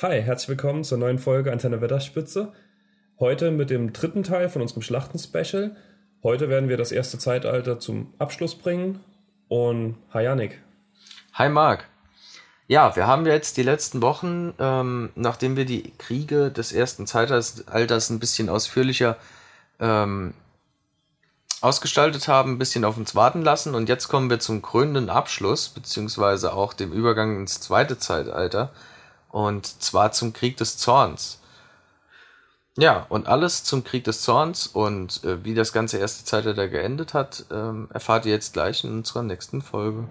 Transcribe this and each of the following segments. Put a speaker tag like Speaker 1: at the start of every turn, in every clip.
Speaker 1: Hi, herzlich willkommen zur neuen Folge Antenne Wetterspitze. Heute mit dem dritten Teil von unserem Schlachten-Special. Heute werden wir das erste Zeitalter zum Abschluss bringen. Und hi Janik.
Speaker 2: Hi Marc. Ja, wir haben jetzt die letzten Wochen, ähm, nachdem wir die Kriege des ersten Zeitalters ein bisschen ausführlicher ähm, ausgestaltet haben, ein bisschen auf uns warten lassen. Und jetzt kommen wir zum krönenden Abschluss, beziehungsweise auch dem Übergang ins zweite Zeitalter. Und zwar zum Krieg des Zorns. Ja, und alles zum Krieg des Zorns und äh, wie das ganze erste Zeitalter geendet hat, ähm, erfahrt ihr jetzt gleich in unserer nächsten Folge.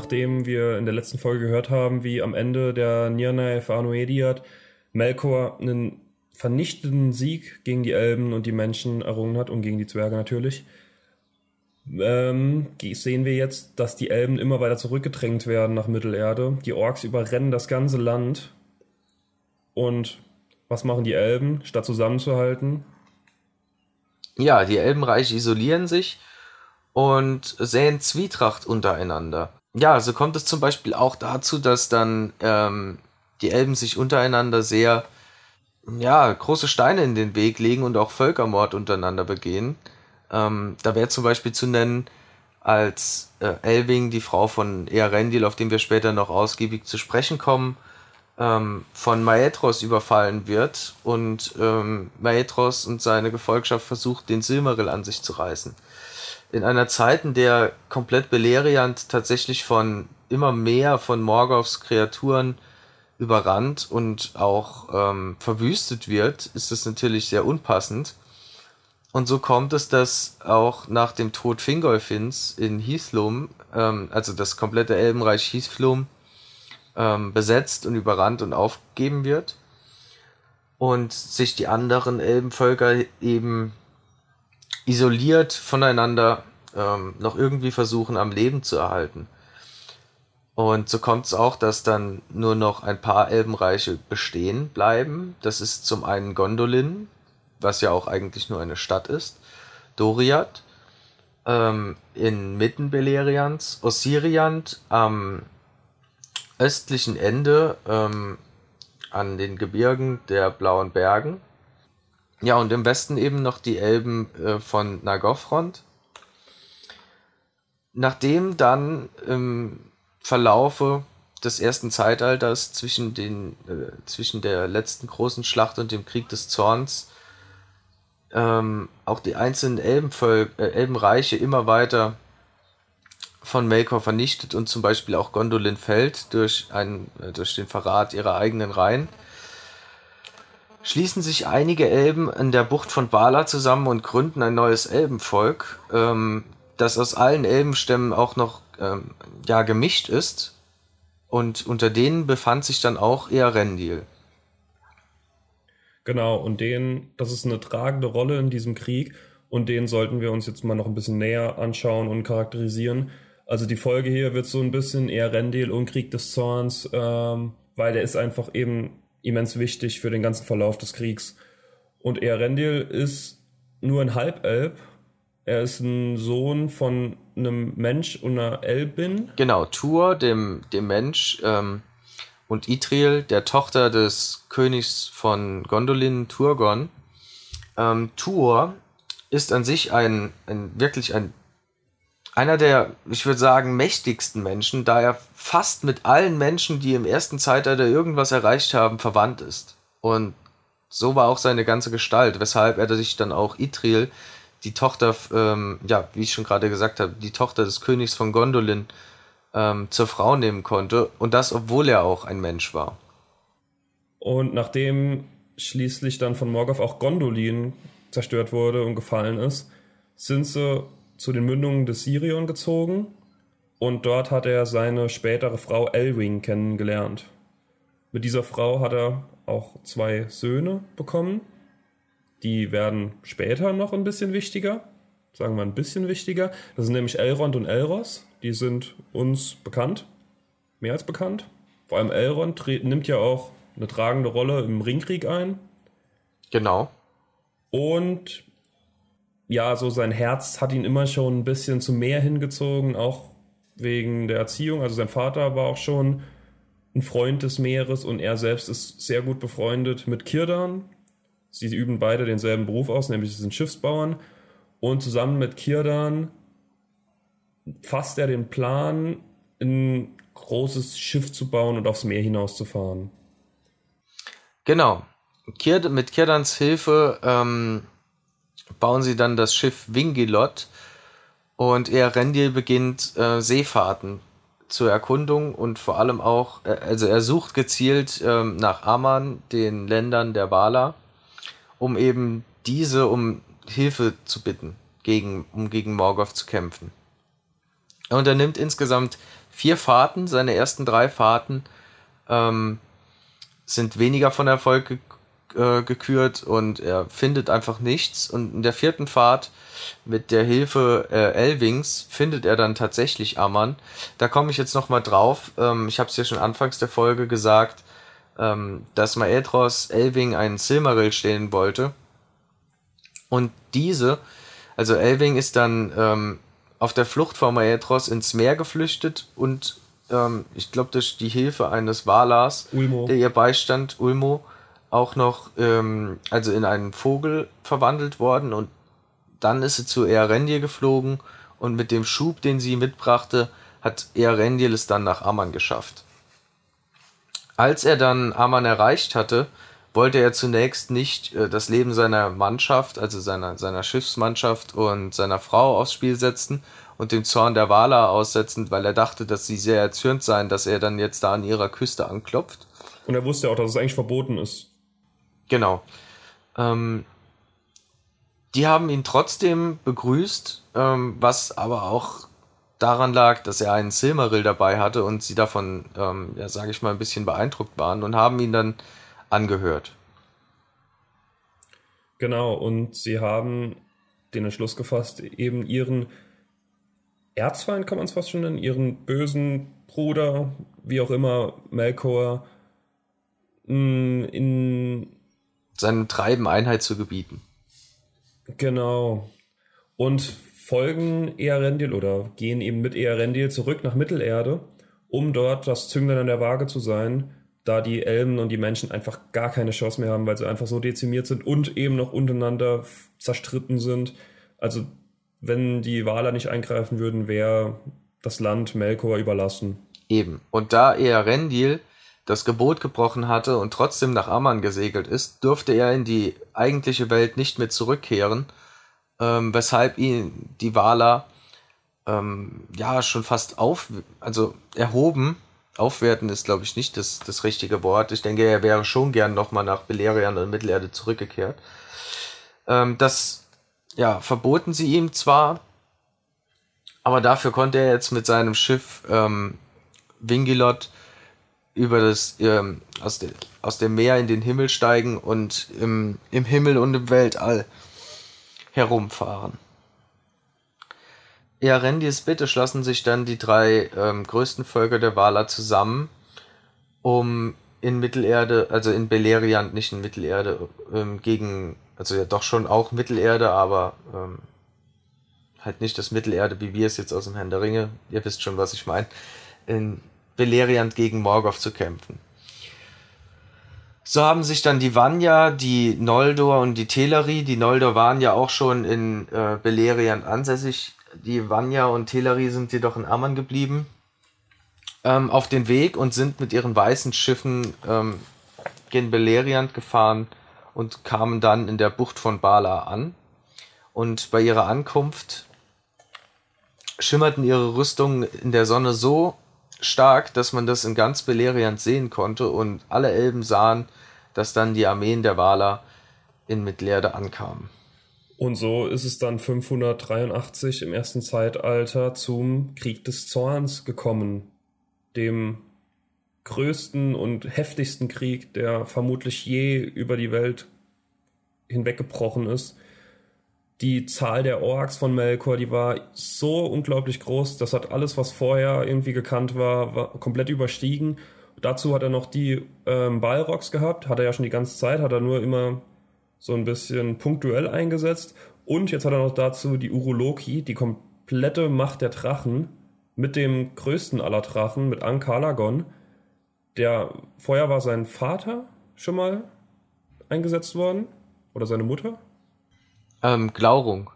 Speaker 1: Nachdem wir in der letzten Folge gehört haben, wie am Ende der Nirnaev Arnoediat Melkor einen vernichtenden Sieg gegen die Elben und die Menschen errungen hat und gegen die Zwerge natürlich, ähm, sehen wir jetzt, dass die Elben immer weiter zurückgedrängt werden nach Mittelerde. Die Orks überrennen das ganze Land. Und was machen die Elben, statt zusammenzuhalten?
Speaker 2: Ja, die Elbenreiche isolieren sich und säen Zwietracht untereinander. Ja, so kommt es zum Beispiel auch dazu, dass dann ähm, die Elben sich untereinander sehr ja, große Steine in den Weg legen und auch Völkermord untereinander begehen. Ähm, da wäre zum Beispiel zu nennen, als äh, Elving, die Frau von Earendil, auf den wir später noch ausgiebig zu sprechen kommen, ähm, von Maetros überfallen wird und ähm, Maetros und seine Gefolgschaft versucht, den Silmaril an sich zu reißen in einer Zeit, in der komplett Beleriand tatsächlich von immer mehr von Morgoths Kreaturen überrannt und auch ähm, verwüstet wird, ist das natürlich sehr unpassend. Und so kommt es, dass auch nach dem Tod Fingolfins in Hithlum, ähm, also das komplette Elbenreich Hithlum, ähm, besetzt und überrannt und aufgegeben wird. Und sich die anderen Elbenvölker eben isoliert voneinander ähm, noch irgendwie versuchen am Leben zu erhalten. Und so kommt es auch, dass dann nur noch ein paar Elbenreiche bestehen bleiben. Das ist zum einen Gondolin, was ja auch eigentlich nur eine Stadt ist, Doriath ähm, inmitten Beleriands, Ossiriant am östlichen Ende ähm, an den Gebirgen der Blauen Bergen ja, und im Westen eben noch die Elben äh, von Nagothrond. Nachdem dann im Verlaufe des ersten Zeitalters zwischen, den, äh, zwischen der letzten großen Schlacht und dem Krieg des Zorns ähm, auch die einzelnen Elbenvöl äh, Elbenreiche immer weiter von Melkor vernichtet und zum Beispiel auch Gondolin fällt durch, einen, äh, durch den Verrat ihrer eigenen Reihen schließen sich einige Elben in der Bucht von Bala zusammen und gründen ein neues Elbenvolk, ähm, das aus allen Elbenstämmen auch noch ähm, ja, gemischt ist. Und unter denen befand sich dann auch Earendil.
Speaker 1: Genau, und den, das ist eine tragende Rolle in diesem Krieg und den sollten wir uns jetzt mal noch ein bisschen näher anschauen und charakterisieren. Also die Folge hier wird so ein bisschen Earendil und Krieg des Zorns, ähm, weil der ist einfach eben immens wichtig für den ganzen Verlauf des Kriegs. Und Earendil ist nur ein Halbelb. Er ist ein Sohn von einem Mensch und einer Elbin.
Speaker 2: Genau, Tur, dem, dem Mensch, ähm, und Itriel, der Tochter des Königs von Gondolin, Turgon. Ähm, Tur ist an sich ein, ein wirklich ein einer der, ich würde sagen, mächtigsten Menschen, da er fast mit allen Menschen, die im ersten Zeitalter irgendwas erreicht haben, verwandt ist. Und so war auch seine ganze Gestalt, weshalb er sich dann auch Itril, die Tochter, ähm, ja, wie ich schon gerade gesagt habe, die Tochter des Königs von Gondolin, ähm, zur Frau nehmen konnte. Und das, obwohl er auch ein Mensch war.
Speaker 1: Und nachdem schließlich dann von Morgoth auch Gondolin zerstört wurde und gefallen ist, sind sie zu den Mündungen des Sirion gezogen und dort hat er seine spätere Frau Elwing kennengelernt. Mit dieser Frau hat er auch zwei Söhne bekommen. Die werden später noch ein bisschen wichtiger. Sagen wir ein bisschen wichtiger. Das sind nämlich Elrond und Elros. Die sind uns bekannt. Mehr als bekannt. Vor allem Elrond nimmt ja auch eine tragende Rolle im Ringkrieg ein.
Speaker 2: Genau.
Speaker 1: Und ja, so sein Herz hat ihn immer schon ein bisschen zum Meer hingezogen, auch wegen der Erziehung. Also sein Vater war auch schon ein Freund des Meeres und er selbst ist sehr gut befreundet mit Kirdan. Sie üben beide denselben Beruf aus, nämlich sie sind Schiffsbauern. Und zusammen mit Kirdan fasst er den Plan, ein großes Schiff zu bauen und aufs Meer hinauszufahren.
Speaker 2: Genau. mit Kirdans Hilfe ähm, bauen sie dann das Schiff Wingilot und er Rendil beginnt äh, Seefahrten zur Erkundung und vor allem auch, äh, also er sucht gezielt äh, nach Aman, den Ländern der Wala, um eben diese um Hilfe zu bitten, gegen, um gegen Morgoth zu kämpfen. Er nimmt insgesamt vier Fahrten, seine ersten drei Fahrten ähm, sind weniger von Erfolg äh, gekürt und er findet einfach nichts. Und in der vierten Fahrt mit der Hilfe äh, Elvings findet er dann tatsächlich Ammann. Da komme ich jetzt nochmal drauf. Ähm, ich habe es ja schon anfangs der Folge gesagt, ähm, dass Maedros Elving einen Silmaril stehlen wollte. Und diese, also Elving ist dann ähm, auf der Flucht vor Maedros ins Meer geflüchtet und ähm, ich glaube durch die Hilfe eines Walars, Ulmo. der ihr beistand, Ulmo, auch noch ähm, also in einen Vogel verwandelt worden und dann ist sie zu Earendil geflogen und mit dem Schub, den sie mitbrachte, hat Earendil es dann nach Amman geschafft. Als er dann Amman erreicht hatte, wollte er zunächst nicht äh, das Leben seiner Mannschaft, also seiner, seiner Schiffsmannschaft und seiner Frau aufs Spiel setzen und den Zorn der Wala aussetzen, weil er dachte, dass sie sehr erzürnt seien, dass er dann jetzt da an ihrer Küste anklopft.
Speaker 1: Und er wusste auch, dass es eigentlich verboten ist.
Speaker 2: Genau. Ähm, die haben ihn trotzdem begrüßt, ähm, was aber auch daran lag, dass er einen Silmaril dabei hatte und sie davon, ähm, ja, sage ich mal, ein bisschen beeindruckt waren und haben ihn dann angehört.
Speaker 1: Genau, und sie haben den Entschluss gefasst, eben ihren Erzfeind, kann man es fast schon nennen, ihren bösen Bruder, wie auch immer, Melkor, mm, in
Speaker 2: seinem Treiben Einheit zu gebieten.
Speaker 1: Genau. Und folgen Earendil oder gehen eben mit Earendil zurück nach Mittelerde, um dort das Zünglein an der Waage zu sein, da die Elben und die Menschen einfach gar keine Chance mehr haben, weil sie einfach so dezimiert sind und eben noch untereinander zerstritten sind. Also wenn die Waler nicht eingreifen würden, wäre das Land Melkor überlassen.
Speaker 2: Eben. Und da Earendil das Gebot gebrochen hatte und trotzdem nach Amman gesegelt ist, durfte er in die eigentliche Welt nicht mehr zurückkehren, ähm, weshalb ihn die Wala ähm, ja schon fast auf, also erhoben, aufwerten ist glaube ich nicht das, das richtige Wort. Ich denke, er wäre schon gern nochmal nach Beleriand und Mittelerde zurückgekehrt. Ähm, das ja, verboten sie ihm zwar, aber dafür konnte er jetzt mit seinem Schiff ähm, Wingilot über das ähm, aus, de, aus dem Meer in den Himmel steigen und im, im Himmel und im Weltall herumfahren. Ja, Rendis Bitte schlossen sich dann die drei ähm, größten Völker der Wala zusammen, um in Mittelerde, also in Beleriand, nicht in Mittelerde, ähm, gegen, also ja doch schon auch Mittelerde, aber ähm, halt nicht das Mittelerde, wie wir es jetzt aus dem Herrn der Ringe, ihr wisst schon, was ich meine, in Beleriand gegen Morgoth zu kämpfen. So haben sich dann die Vanya, die Noldor und die Teleri, die Noldor waren ja auch schon in äh, Beleriand ansässig, die Vanya und Teleri sind jedoch in Amman geblieben, ähm, auf den Weg und sind mit ihren weißen Schiffen ähm, gen Beleriand gefahren und kamen dann in der Bucht von Bala an. Und bei ihrer Ankunft schimmerten ihre Rüstungen in der Sonne so stark, dass man das in ganz Beleriand sehen konnte und alle Elben sahen, dass dann die Armeen der Waler in Mittelerde ankamen.
Speaker 1: Und so ist es dann 583 im ersten Zeitalter zum Krieg des Zorns gekommen, dem größten und heftigsten Krieg, der vermutlich je über die Welt hinweggebrochen ist. Die Zahl der Orks von Melkor, die war so unglaublich groß, das hat alles, was vorher irgendwie gekannt war, war komplett überstiegen. Dazu hat er noch die ähm, Balrogs gehabt, hat er ja schon die ganze Zeit, hat er nur immer so ein bisschen punktuell eingesetzt. Und jetzt hat er noch dazu die Uruloki, die komplette Macht der Drachen, mit dem größten aller Drachen, mit Ankalagon. Der vorher war sein Vater schon mal eingesetzt worden. Oder seine Mutter?
Speaker 2: Ähm, Glaurung.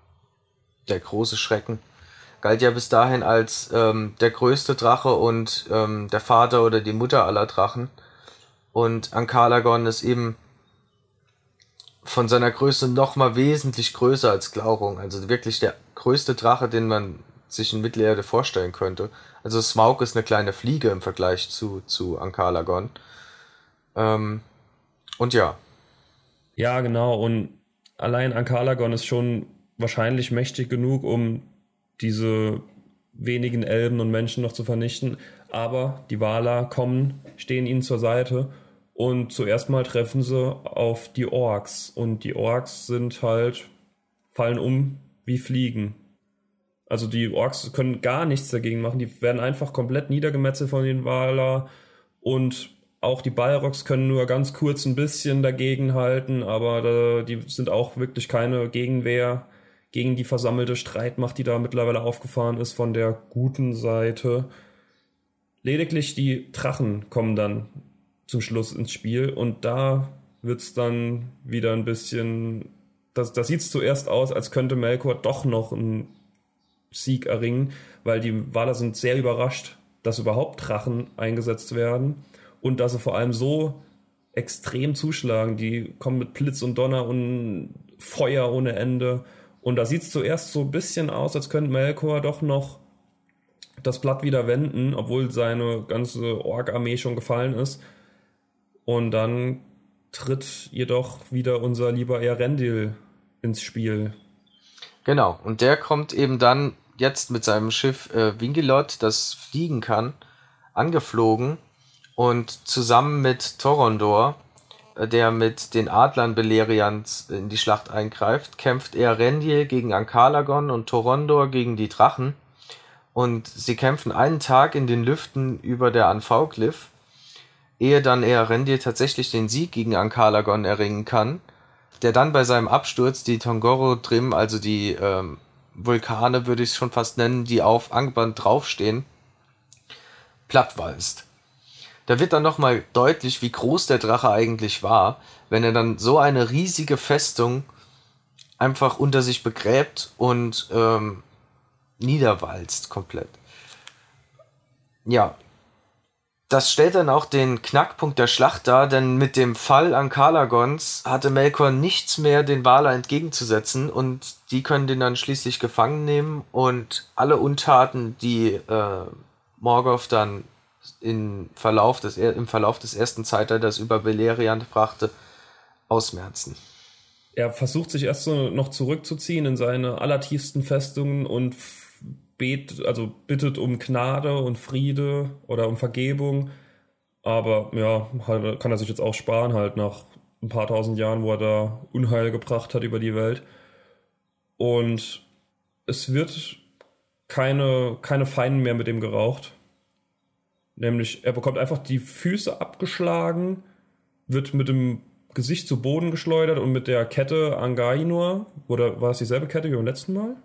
Speaker 2: Der große Schrecken. Galt ja bis dahin als ähm, der größte Drache und ähm, der Vater oder die Mutter aller Drachen. Und Ankalagon ist eben von seiner Größe noch mal wesentlich größer als Glaurung. Also wirklich der größte Drache, den man sich in Mittelerde vorstellen könnte. Also Smaug ist eine kleine Fliege im Vergleich zu, zu Ankalagon. Ähm, und ja.
Speaker 1: Ja, genau. Und allein Ankalagon ist schon wahrscheinlich mächtig genug, um diese wenigen Elben und Menschen noch zu vernichten. Aber die Wala kommen, stehen ihnen zur Seite und zuerst mal treffen sie auf die Orks. Und die Orks sind halt, fallen um wie Fliegen. Also die Orks können gar nichts dagegen machen. Die werden einfach komplett niedergemetzelt von den Waler. Und auch die Balrogs können nur ganz kurz ein bisschen dagegen halten, aber die sind auch wirklich keine Gegenwehr gegen die versammelte Streitmacht, die da mittlerweile aufgefahren ist von der guten Seite. Lediglich die Drachen kommen dann zum Schluss ins Spiel und da wird es dann wieder ein bisschen. Das, das sieht zuerst aus, als könnte Melkor doch noch einen Sieg erringen, weil die Waler sind sehr überrascht, dass überhaupt Drachen eingesetzt werden und dass sie vor allem so extrem zuschlagen. Die kommen mit Blitz und Donner und Feuer ohne Ende. Und da sieht es zuerst so ein bisschen aus, als könnte Melkor doch noch das Blatt wieder wenden, obwohl seine ganze Ork-Armee schon gefallen ist. Und dann tritt jedoch wieder unser lieber Erendil ins Spiel.
Speaker 2: Genau, und der kommt eben dann jetzt mit seinem Schiff äh, Wingelot, das fliegen kann, angeflogen und zusammen mit Torondor, äh, der mit den Adlern Beleriand in die Schlacht eingreift, kämpft er Rendil gegen Ankalagon und Torondor gegen die Drachen. Und sie kämpfen einen Tag in den Lüften über der Anfauglyph ehe dann Earendil tatsächlich den Sieg gegen Ankalagon erringen kann, der dann bei seinem Absturz die Tongoro Trim, also die ähm, Vulkane würde ich es schon fast nennen, die auf Angband draufstehen, plattwalzt. Da wird dann nochmal deutlich, wie groß der Drache eigentlich war, wenn er dann so eine riesige Festung einfach unter sich begräbt und ähm, niederwalzt komplett. Ja, das stellt dann auch den Knackpunkt der Schlacht dar, denn mit dem Fall an Kalagons hatte Melkor nichts mehr den Waler entgegenzusetzen und die können den dann schließlich gefangen nehmen und alle Untaten, die äh, Morgoth dann in Verlauf des, im Verlauf des ersten Zeitalters über Beleriand brachte, ausmerzen.
Speaker 1: Er versucht sich erst so noch zurückzuziehen in seine allertiefsten Festungen und bet, also bittet um Gnade und Friede oder um Vergebung. Aber ja, kann er sich jetzt auch sparen, halt nach ein paar tausend Jahren, wo er da Unheil gebracht hat über die Welt. Und es wird keine, keine Feinen mehr mit ihm geraucht. Nämlich, er bekommt einfach die Füße abgeschlagen, wird mit dem Gesicht zu Boden geschleudert und mit der Kette Angainur, oder war es dieselbe Kette wie beim letzten Mal?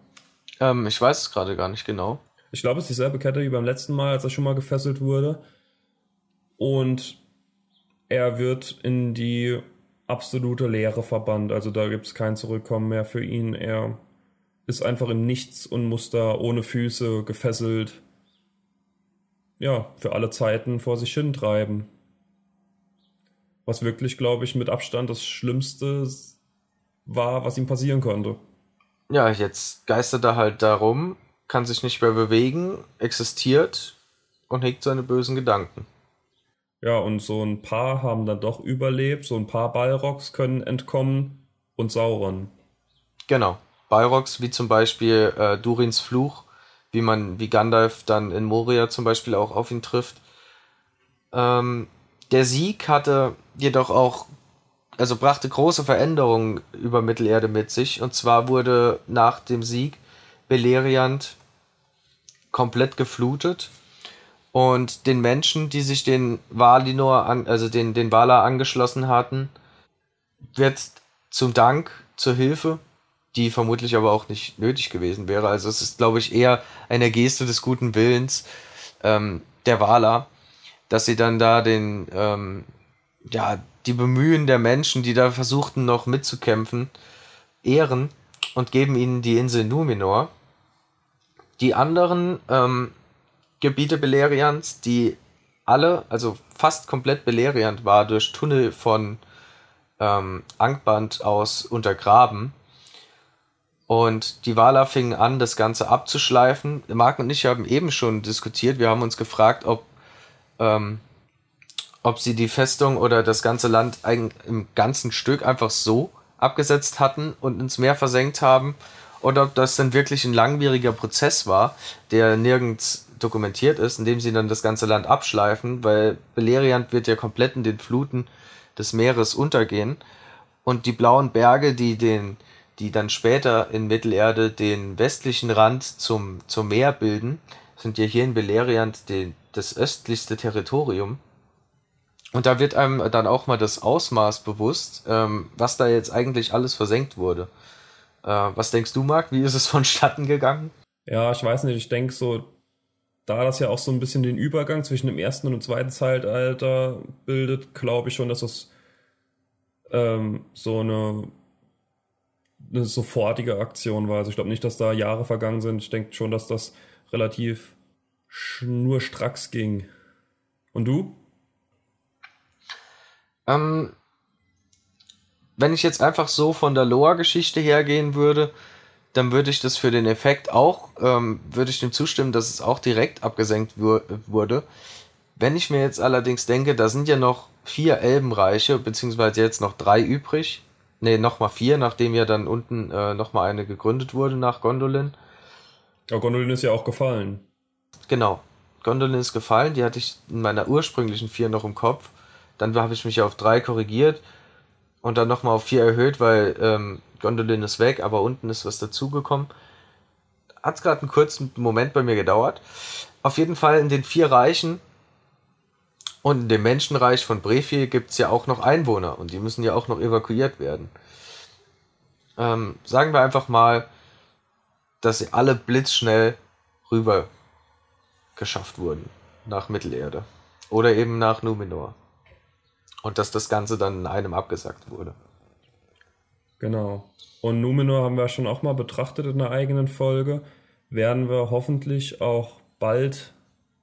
Speaker 2: Ähm, ich weiß es gerade gar nicht genau.
Speaker 1: Ich glaube, es ist dieselbe Kette wie beim letzten Mal, als er schon mal gefesselt wurde. Und er wird in die absolute Leere verbannt. Also da gibt es kein Zurückkommen mehr für ihn. Er ist einfach im Nichts und muss da ohne Füße gefesselt, ja, für alle Zeiten vor sich hin treiben. Was wirklich, glaube ich, mit Abstand das Schlimmste war, was ihm passieren konnte
Speaker 2: ja, jetzt geistert er halt darum, kann sich nicht mehr bewegen, existiert und hegt seine bösen Gedanken.
Speaker 1: Ja, und so ein paar haben dann doch überlebt, so ein paar Balrogs können entkommen und Sauron.
Speaker 2: Genau. Balrogs, wie zum Beispiel äh, Durins Fluch, wie man, wie Gandalf dann in Moria zum Beispiel auch auf ihn trifft. Ähm, der Sieg hatte jedoch auch, also brachte große Veränderungen über Mittelerde mit sich. Und zwar wurde nach dem Sieg Beleriand komplett geflutet und den Menschen, die sich den Valinor, an, also den, den Valar angeschlossen hatten, wird zum Dank, zur Hilfe, die vermutlich aber auch nicht nötig gewesen wäre. Also es ist, glaube ich, eher eine Geste des guten Willens ähm, der Valar, dass sie dann da den, ähm, ja, die Bemühen der Menschen, die da versuchten noch mitzukämpfen, ehren und geben ihnen die Insel Numenor. Die anderen ähm, Gebiete Beleriands, die alle, also fast komplett Beleriand war, durch Tunnel von ähm, Angband aus untergraben. Und die Wala fingen an, das Ganze abzuschleifen. Marc und ich haben eben schon diskutiert. Wir haben uns gefragt, ob, ähm, ob sie die Festung oder das ganze Land im ganzen Stück einfach so abgesetzt hatten und ins Meer versenkt haben. Oder ob das dann wirklich ein langwieriger Prozess war, der nirgends dokumentiert ist, indem sie dann das ganze Land abschleifen, weil Beleriand wird ja komplett in den Fluten des Meeres untergehen. Und die blauen Berge, die den, die dann später in Mittelerde den westlichen Rand zum, zum Meer bilden, sind ja hier in Beleriand den, das östlichste Territorium. Und da wird einem dann auch mal das Ausmaß bewusst, ähm, was da jetzt eigentlich alles versenkt wurde. Äh, was denkst du, Marc? Wie ist es vonstatten gegangen?
Speaker 1: Ja, ich weiß nicht. Ich denke so, da das ja auch so ein bisschen den Übergang zwischen dem ersten und dem zweiten Zeitalter bildet, glaube ich schon, dass das ähm, so eine, eine sofortige Aktion war. Also ich glaube nicht, dass da Jahre vergangen sind. Ich denke schon, dass das relativ schnurstracks ging. Und du?
Speaker 2: Ähm, wenn ich jetzt einfach so von der Lore-Geschichte hergehen würde, dann würde ich das für den Effekt auch, ähm, würde ich dem zustimmen, dass es auch direkt abgesenkt wurde. Wenn ich mir jetzt allerdings denke, da sind ja noch vier Elbenreiche, beziehungsweise jetzt noch drei übrig. Ne, nochmal vier, nachdem ja dann unten äh, nochmal eine gegründet wurde nach Gondolin.
Speaker 1: Ja, Gondolin ist ja auch gefallen.
Speaker 2: Genau. Gondolin ist gefallen, die hatte ich in meiner ursprünglichen vier noch im Kopf. Dann habe ich mich auf drei korrigiert und dann nochmal auf vier erhöht, weil ähm, Gondolin ist weg, aber unten ist was dazugekommen. Hat es gerade einen kurzen Moment bei mir gedauert. Auf jeden Fall in den vier Reichen und in dem Menschenreich von Brefie gibt es ja auch noch Einwohner und die müssen ja auch noch evakuiert werden. Ähm, sagen wir einfach mal, dass sie alle blitzschnell rüber geschafft wurden nach Mittelerde oder eben nach Numenor. Und dass das Ganze dann in einem abgesagt wurde.
Speaker 1: Genau. Und Numenor haben wir schon auch mal betrachtet in einer eigenen Folge. Werden wir hoffentlich auch bald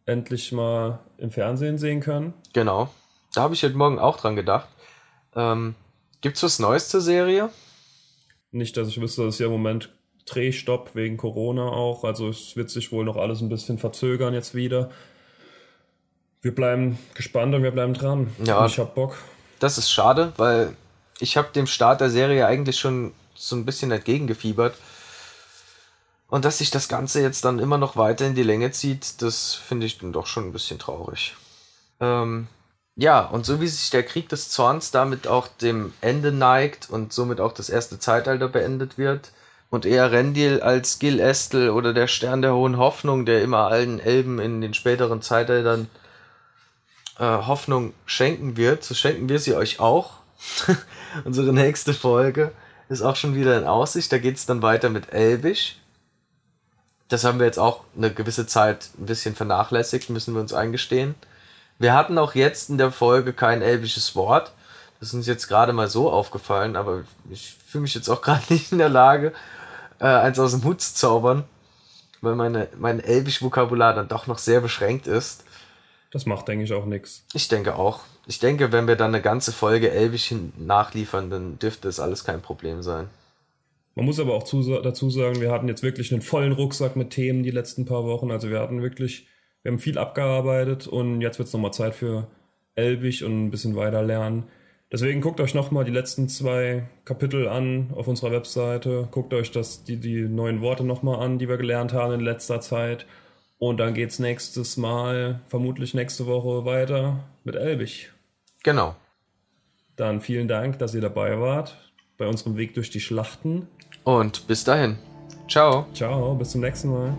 Speaker 1: endlich mal im Fernsehen sehen können.
Speaker 2: Genau. Da habe ich heute Morgen auch dran gedacht. Ähm, Gibt es was Neues zur Serie?
Speaker 1: Nicht, dass ich wüsste, dass ja im Moment Drehstopp wegen Corona auch. Also es wird sich wohl noch alles ein bisschen verzögern jetzt wieder. Wir bleiben gespannt und wir bleiben dran.
Speaker 2: Ja,
Speaker 1: und ich hab Bock.
Speaker 2: Das ist schade, weil ich habe dem Start der Serie eigentlich schon so ein bisschen entgegengefiebert. Und dass sich das Ganze jetzt dann immer noch weiter in die Länge zieht, das finde ich dann doch schon ein bisschen traurig. Ähm, ja, und so wie sich der Krieg des Zorns damit auch dem Ende neigt und somit auch das erste Zeitalter beendet wird und eher Rendil als Gil Estel oder der Stern der hohen Hoffnung, der immer allen Elben in den späteren Zeitaltern äh, Hoffnung schenken wird, so schenken wir sie euch auch. Unsere nächste Folge ist auch schon wieder in Aussicht. Da geht es dann weiter mit Elbisch. Das haben wir jetzt auch eine gewisse Zeit ein bisschen vernachlässigt, müssen wir uns eingestehen. Wir hatten auch jetzt in der Folge kein elbisches Wort. Das ist uns jetzt gerade mal so aufgefallen, aber ich fühle mich jetzt auch gerade nicht in der Lage, äh, eins aus dem Hut zu zaubern, weil meine, mein elbisch-Vokabular dann doch noch sehr beschränkt ist.
Speaker 1: Das macht, denke ich, auch nichts.
Speaker 2: Ich denke auch. Ich denke, wenn wir dann eine ganze Folge Elbisch nachliefern, dann dürfte es alles kein Problem sein.
Speaker 1: Man muss aber auch zu, dazu sagen, wir hatten jetzt wirklich einen vollen Rucksack mit Themen die letzten paar Wochen. Also wir hatten wirklich, wir haben viel abgearbeitet und jetzt wird es nochmal Zeit für Elbisch und ein bisschen weiter lernen. Deswegen guckt euch nochmal die letzten zwei Kapitel an auf unserer Webseite. Guckt euch das, die, die neuen Worte nochmal an, die wir gelernt haben in letzter Zeit. Und dann geht's nächstes Mal, vermutlich nächste Woche weiter mit Elbig.
Speaker 2: Genau.
Speaker 1: Dann vielen Dank, dass ihr dabei wart bei unserem Weg durch die Schlachten.
Speaker 2: Und bis dahin. Ciao.
Speaker 1: Ciao, bis zum nächsten Mal.